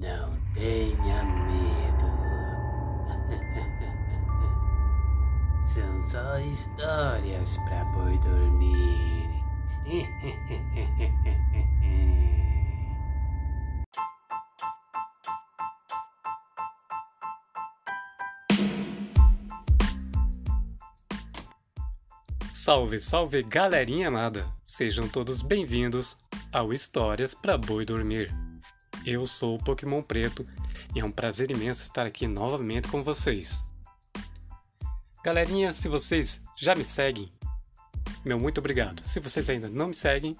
Não tenha medo. São só histórias para boi dormir. Salve, salve galerinha amada! Sejam todos bem-vindos ao Histórias para Boi Dormir. Eu sou o Pokémon Preto e é um prazer imenso estar aqui novamente com vocês. Galerinha, se vocês já me seguem, meu muito obrigado. Se vocês ainda não me seguem,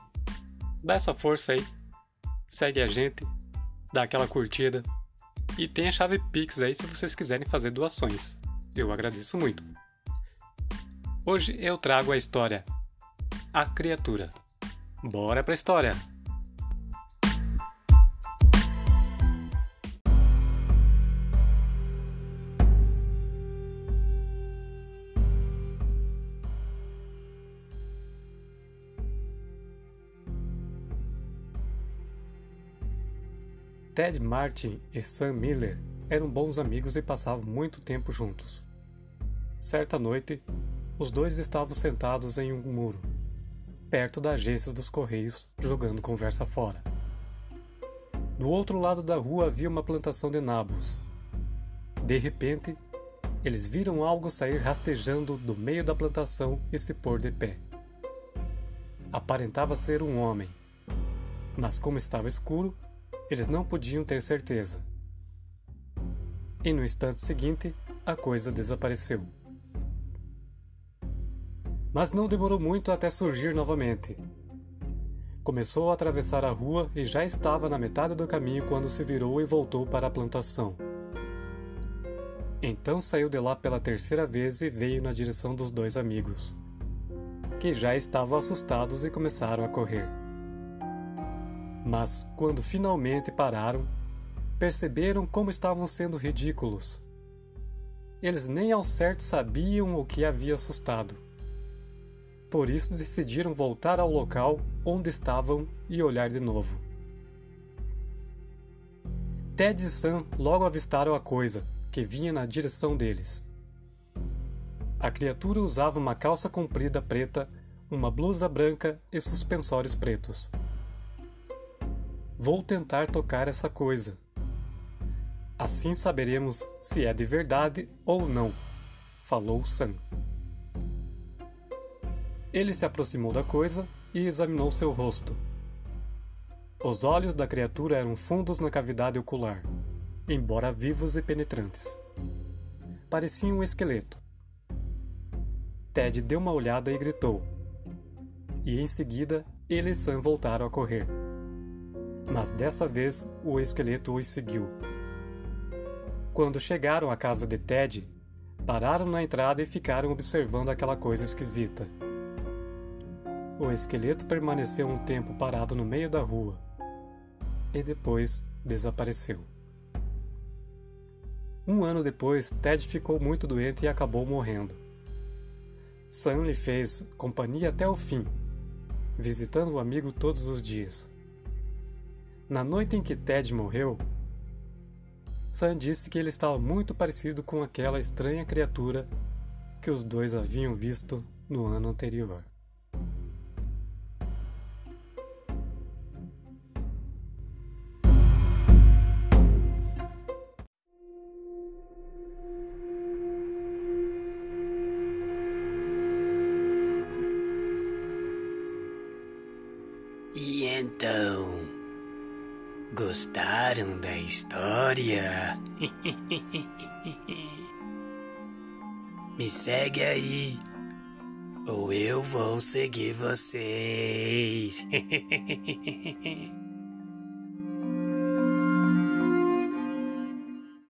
dá essa força aí, segue a gente, dá aquela curtida e tem a chave Pix aí se vocês quiserem fazer doações. Eu agradeço muito. Hoje eu trago a história A Criatura. Bora pra história! Ted Martin e Sam Miller eram bons amigos e passavam muito tempo juntos. Certa noite, os dois estavam sentados em um muro, perto da agência dos Correios, jogando conversa fora. Do outro lado da rua havia uma plantação de nabos. De repente, eles viram algo sair rastejando do meio da plantação e se pôr de pé. Aparentava ser um homem, mas como estava escuro, eles não podiam ter certeza. E no instante seguinte, a coisa desapareceu mas não demorou muito até surgir novamente. Começou a atravessar a rua e já estava na metade do caminho quando se virou e voltou para a plantação. Então saiu de lá pela terceira vez e veio na direção dos dois amigos, que já estavam assustados e começaram a correr. Mas quando finalmente pararam, perceberam como estavam sendo ridículos. Eles nem ao certo sabiam o que havia assustado por isso decidiram voltar ao local onde estavam e olhar de novo. Ted e Sam logo avistaram a coisa, que vinha na direção deles. A criatura usava uma calça comprida preta, uma blusa branca e suspensórios pretos. Vou tentar tocar essa coisa. Assim saberemos se é de verdade ou não, falou Sam. Ele se aproximou da coisa e examinou seu rosto. Os olhos da criatura eram fundos na cavidade ocular, embora vivos e penetrantes. Parecia um esqueleto. Ted deu uma olhada e gritou. E em seguida, ele e Sam voltaram a correr. Mas dessa vez, o esqueleto os seguiu. Quando chegaram à casa de Ted, pararam na entrada e ficaram observando aquela coisa esquisita. O esqueleto permaneceu um tempo parado no meio da rua e depois desapareceu. Um ano depois, Ted ficou muito doente e acabou morrendo. Sam lhe fez companhia até o fim, visitando o amigo todos os dias. Na noite em que Ted morreu, Sam disse que ele estava muito parecido com aquela estranha criatura que os dois haviam visto no ano anterior. Então, gostaram da história? Me segue aí, ou eu vou seguir vocês.